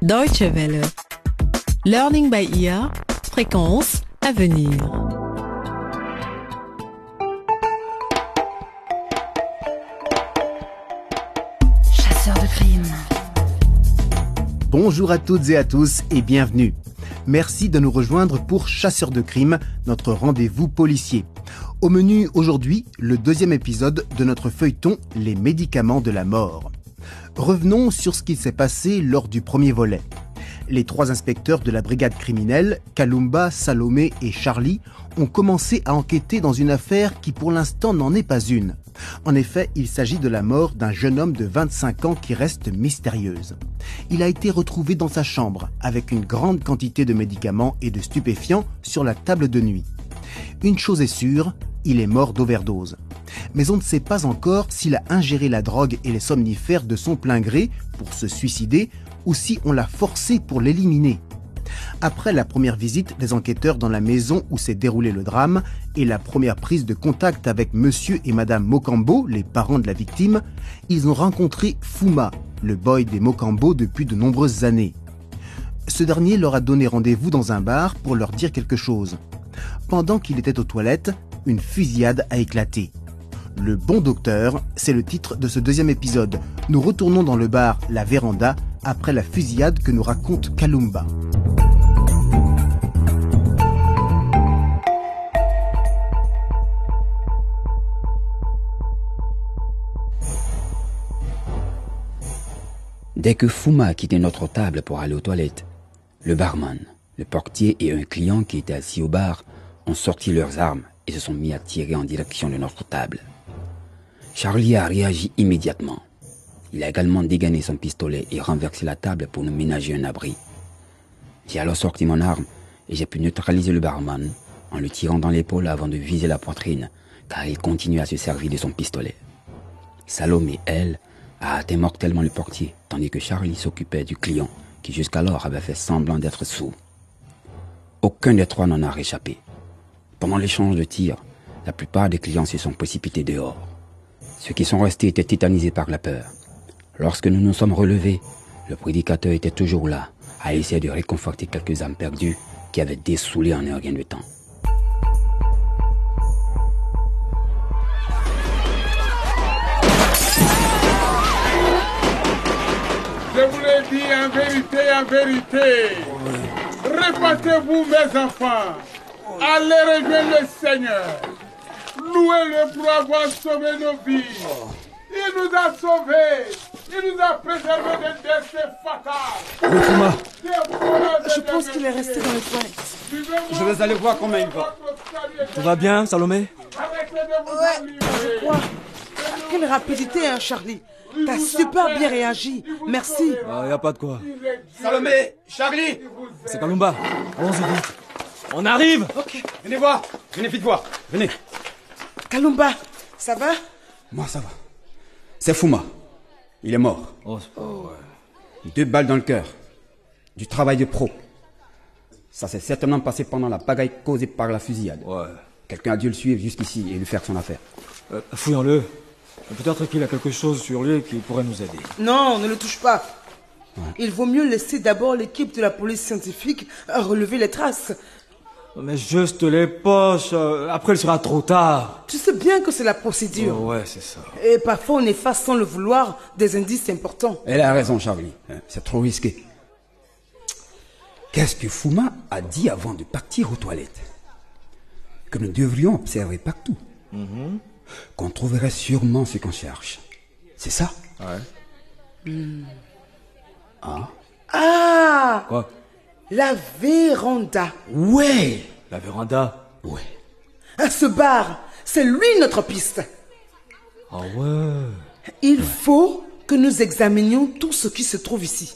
Deutsche Welle. Learning by ear. Fréquence à venir. Chasseur de crime. Bonjour à toutes et à tous et bienvenue. Merci de nous rejoindre pour Chasseurs de crime, notre rendez-vous policier. Au menu aujourd'hui, le deuxième épisode de notre feuilleton Les médicaments de la mort. Revenons sur ce qui s'est passé lors du premier volet. Les trois inspecteurs de la brigade criminelle, Kalumba, Salomé et Charlie, ont commencé à enquêter dans une affaire qui pour l'instant n'en est pas une. En effet, il s'agit de la mort d'un jeune homme de 25 ans qui reste mystérieuse. Il a été retrouvé dans sa chambre avec une grande quantité de médicaments et de stupéfiants sur la table de nuit. Une chose est sûre, il est mort d'overdose. Mais on ne sait pas encore s'il a ingéré la drogue et les somnifères de son plein gré pour se suicider ou si on l'a forcé pour l'éliminer. Après la première visite des enquêteurs dans la maison où s'est déroulé le drame et la première prise de contact avec monsieur et madame Mokambo, les parents de la victime, ils ont rencontré Fuma, le boy des Mokambo depuis de nombreuses années. Ce dernier leur a donné rendez-vous dans un bar pour leur dire quelque chose. Pendant qu'il était aux toilettes, une fusillade a éclaté. Le bon docteur, c'est le titre de ce deuxième épisode. Nous retournons dans le bar La Véranda après la fusillade que nous raconte Kalumba. Dès que Fuma a quitté notre table pour aller aux toilettes, le barman, le portier et un client qui était assis au bar ont sorti leurs armes et se sont mis à tirer en direction de notre table. Charlie a réagi immédiatement. Il a également dégainé son pistolet et renversé la table pour nous ménager un abri. J'ai alors sorti mon arme et j'ai pu neutraliser le barman en le tirant dans l'épaule avant de viser la poitrine, car il continuait à se servir de son pistolet. Salomé, elle, a atteint mortellement le portier, tandis que Charlie s'occupait du client qui jusqu'alors avait fait semblant d'être sourd. Aucun des trois n'en a réchappé. Pendant l'échange de tirs, la plupart des clients se sont précipités dehors. Ceux qui sont restés étaient tétanisés par la peur. Lorsque nous nous sommes relevés, le prédicateur était toujours là, à essayer de réconforter quelques âmes perdues qui avaient dessoulé en un rien de temps. Je vous l'ai dit en vérité, en vérité. Répétez-vous, mes enfants. Allez rejoindre le Seigneur. Louez-le pour avoir sauvé nos vies. Il nous a sauvés. Il nous a préservés d'un décès fatal. Je pense qu'il est resté dans les toilettes. je vais aller voir comment il va. Tout va bien, Salomé? Ouais, je crois. Quelle rapidité, hein, Charlie. T'as super bien réagi. Merci. Ah, y a pas de quoi. Salomé, Charlie, C'est Kalumba. Allons-y vite. On arrive Ok. venez voir, venez vite voir, venez. Kalumba, ça va? Moi ça va. C'est Fuma. Il est mort. Oh, c'est pas vrai. Deux balles dans le cœur. Du travail de pro. Ça s'est certainement passé pendant la bagaille causée par la fusillade. Ouais. Quelqu'un a dû le suivre jusqu'ici et lui faire son affaire. Euh, Fouillons-le. Peut-être qu'il a quelque chose sur lui qui pourrait nous aider. Non, ne le touche pas. Il vaut mieux laisser d'abord l'équipe de la police scientifique relever les traces. Mais juste les poches. euh, Après, il sera trop tard. Tu sais bien que c'est la procédure. Oh, ouais, c'est ça. Et parfois, on efface sans le vouloir des indices importants. Elle a raison, Charlie. Hein, C'est trop risqué. Qu'est-ce que Fuma a dit avant de partir aux toilettes? Que nous devrions observer partout. Qu'on trouverait sûrement ce qu'on cherche. C'est ça? Ouais. Ah Quoi? La véranda. Ouais La véranda Ouais. Ah, Ce bar, c'est lui notre piste. Ah ouais. Il faut que nous examinions tout ce qui se trouve ici.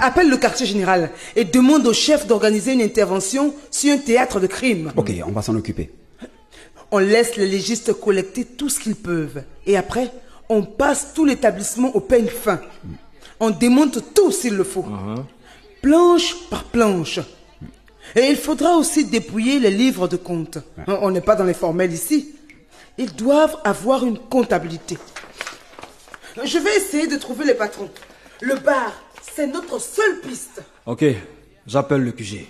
Appelle le quartier général et demande au chef d'organiser une intervention sur un théâtre de crime. Ok, on va s'en occuper. On laisse les légistes collecter tout ce qu'ils peuvent. Et après, on passe tout l'établissement au peigne fin. On démonte tout s'il le faut. Planche par planche. Et il faudra aussi dépouiller les livres de compte. On n'est pas dans les formels ici. Ils doivent avoir une comptabilité. Je vais essayer de trouver les patrons. Le bar, c'est notre seule piste. Ok, j'appelle le QG.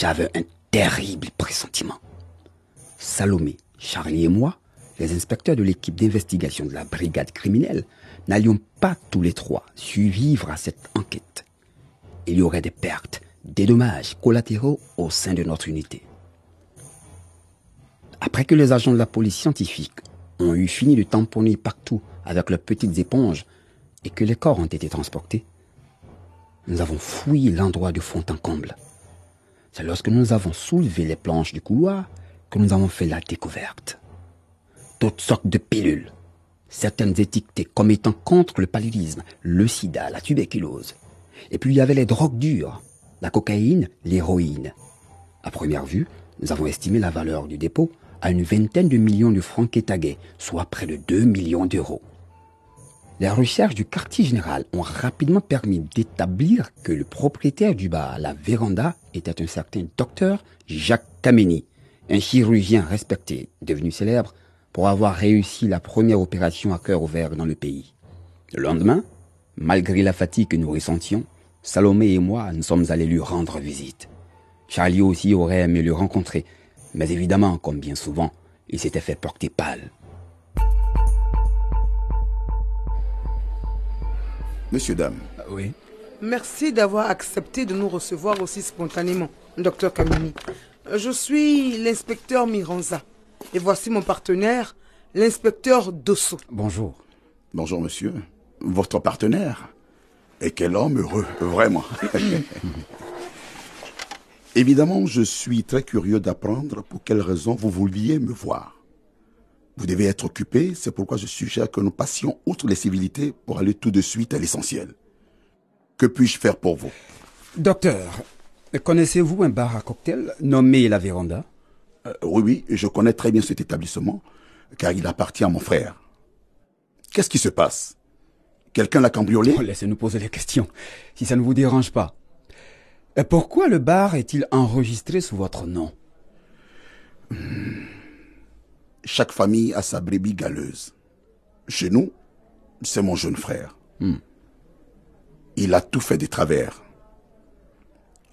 J'avais un terrible pressentiment. Salomé, Charlie et moi, les inspecteurs de l'équipe d'investigation de la brigade criminelle, n'allions pas tous les trois survivre à cette enquête. Il y aurait des pertes, des dommages collatéraux au sein de notre unité. Après que les agents de la police scientifique ont eu fini de tamponner partout avec leurs petites éponges et que les corps ont été transportés, nous avons fouillé l'endroit de fond en comble. C'est lorsque nous avons soulevé les planches du couloir que nous avons fait la découverte. Toutes sortes de pilules, certaines étiquetées comme étant contre le paludisme, le sida, la tuberculose. Et puis il y avait les drogues dures, la cocaïne, l'héroïne. À première vue, nous avons estimé la valeur du dépôt à une vingtaine de millions de francs quétagais, soit près de 2 millions d'euros. Les recherches du quartier général ont rapidement permis d'établir que le propriétaire du bar, la Véranda, était un certain docteur Jacques Kameni, un chirurgien respecté, devenu célèbre pour avoir réussi la première opération à cœur ouvert dans le pays. Le lendemain, malgré la fatigue que nous ressentions, Salomé et moi nous sommes allés lui rendre visite. Charlie aussi aurait aimé le rencontrer, mais évidemment, comme bien souvent, il s'était fait porter pâle. Monsieur, dame. Oui. Merci d'avoir accepté de nous recevoir aussi spontanément, docteur Kamini. Je suis l'inspecteur Miranza. Et voici mon partenaire, l'inspecteur Dosso. Bonjour. Bonjour, monsieur. Votre partenaire Et quel homme heureux, vraiment. Évidemment, je suis très curieux d'apprendre pour quelle raison vous vouliez me voir. Vous devez être occupé, c'est pourquoi je suggère que nous passions outre les civilités pour aller tout de suite à l'essentiel. Que puis-je faire pour vous? Docteur, connaissez-vous un bar à cocktail nommé La Véranda? Euh, Oui, oui, je connais très bien cet établissement, car il appartient à mon frère. Qu'est-ce qui se passe? Quelqu'un l'a cambriolé? Oh, Laissez-nous poser les questions, si ça ne vous dérange pas. Euh, Pourquoi le bar est-il enregistré sous votre nom? Chaque famille a sa brebis galeuse. Chez nous, c'est mon jeune frère. Il a tout fait des travers.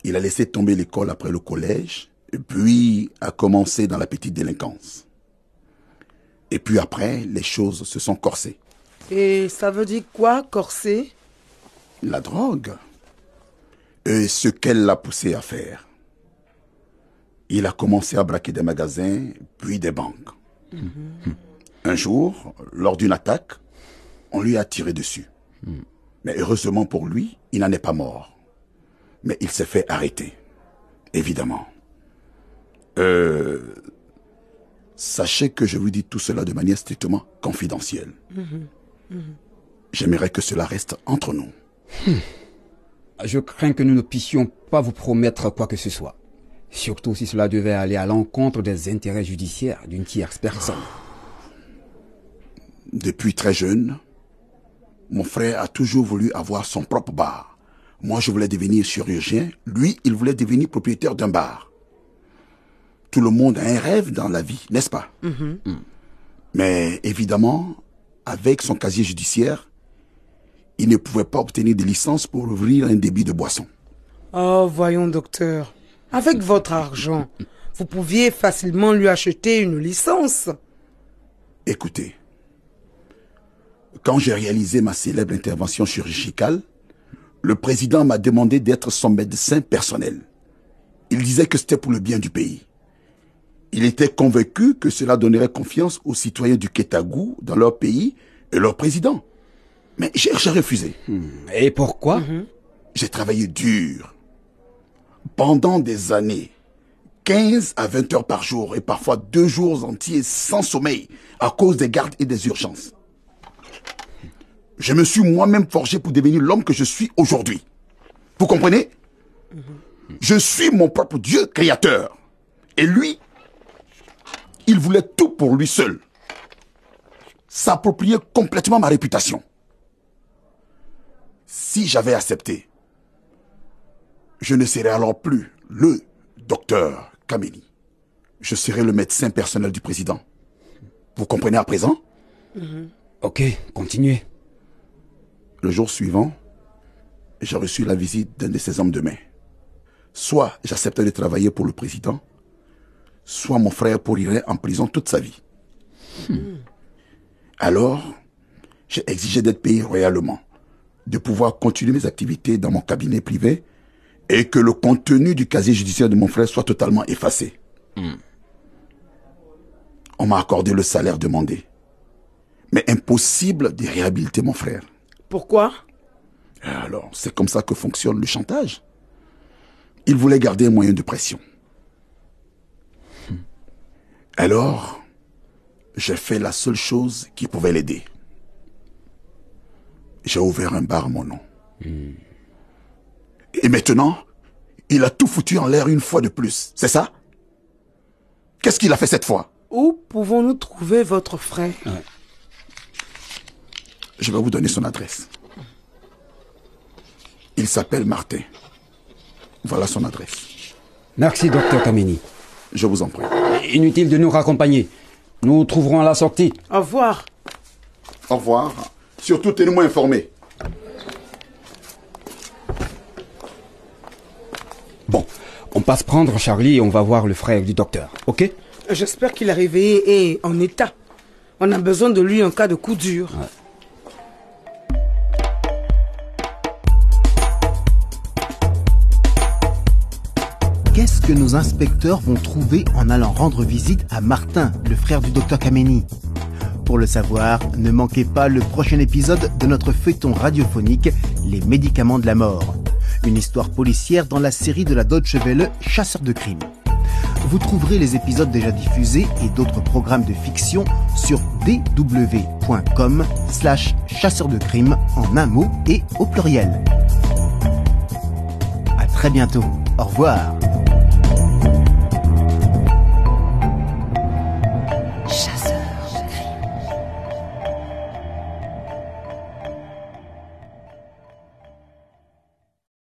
Il a laissé tomber l'école après le collège, et puis a commencé dans la petite délinquance. Et puis après, les choses se sont corsées. Et ça veut dire quoi, corset La drogue. Et ce qu'elle l'a poussé à faire. Il a commencé à braquer des magasins, puis des banques. Un jour, lors d'une attaque, on lui a tiré dessus. Mais heureusement pour lui, il n'en est pas mort. Mais il s'est fait arrêter. Évidemment. Euh, sachez que je vous dis tout cela de manière strictement confidentielle. J'aimerais que cela reste entre nous. Je crains que nous ne puissions pas vous promettre quoi que ce soit. Surtout si cela devait aller à l'encontre des intérêts judiciaires d'une tierce personne. Depuis très jeune, mon frère a toujours voulu avoir son propre bar. Moi, je voulais devenir chirurgien. Lui, il voulait devenir propriétaire d'un bar. Tout le monde a un rêve dans la vie, n'est-ce pas? Mm. Mais évidemment, avec son casier judiciaire, il ne pouvait pas obtenir de licence pour ouvrir un débit de boisson. Oh, voyons, docteur. Avec votre argent, vous pouviez facilement lui acheter une licence. Écoutez, quand j'ai réalisé ma célèbre intervention chirurgicale, le président m'a demandé d'être son médecin personnel. Il disait que c'était pour le bien du pays. Il était convaincu que cela donnerait confiance aux citoyens du Kétagou dans leur pays et leur président. Mais j'ai j'ai refusé. Et pourquoi? J'ai travaillé dur. Pendant des années. 15 à 20 heures par jour et parfois deux jours entiers sans sommeil à cause des gardes et des urgences. Je me suis moi-même forgé pour devenir l'homme que je suis aujourd'hui. Vous comprenez? Je suis mon propre Dieu créateur. Et lui, il voulait tout pour lui seul. S'approprier complètement ma réputation. Si j'avais accepté, Je ne serai alors plus le docteur Kameni. Je serai le médecin personnel du président. Vous comprenez à présent? Ok, continuez. Le jour suivant, j'ai reçu la visite d'un de ces hommes de main. Soit j'acceptais de travailler pour le président, soit mon frère pourrirait en prison toute sa vie. Alors, j'ai exigé d'être payé royalement, de pouvoir continuer mes activités dans mon cabinet privé et que le contenu du casier judiciaire de mon frère soit totalement effacé. On m'a accordé le salaire demandé. Mais impossible de réhabiliter mon frère. Pourquoi? Alors, c'est comme ça que fonctionne le chantage. Il voulait garder un moyen de pression. Alors, j'ai fait la seule chose qui pouvait l'aider. J'ai ouvert un bar à mon nom. Et maintenant, il a tout foutu en l'air une fois de plus. C'est ça? Qu'est-ce qu'il a fait cette fois? Où pouvons-nous trouver votre frère? Je vais vous donner son adresse. Il s'appelle Martin. Voilà son adresse. Merci, docteur Kameni. Je vous en prie. Inutile de nous raccompagner. Nous trouverons à la sortie. Au revoir. Au revoir. Surtout, tenez-moi informé. Bon, on passe prendre Charlie et on va voir le frère du docteur, ok? J'espère qu'il est réveillé et en état. On a besoin de lui en cas de coup dur. Qu'est-ce que nos inspecteurs vont trouver en allant rendre visite à Martin, le frère du docteur Kameni? Pour le savoir, ne manquez pas le prochain épisode de notre feuilleton radiophonique Les médicaments de la mort. Une histoire policière dans la série de la Deutsche Welle Chasseurs de crimes. Vous trouverez les épisodes déjà diffusés et d'autres programmes de fiction sur dw.com slash chasseurs de crimes en un mot et au pluriel. À très bientôt. Au revoir.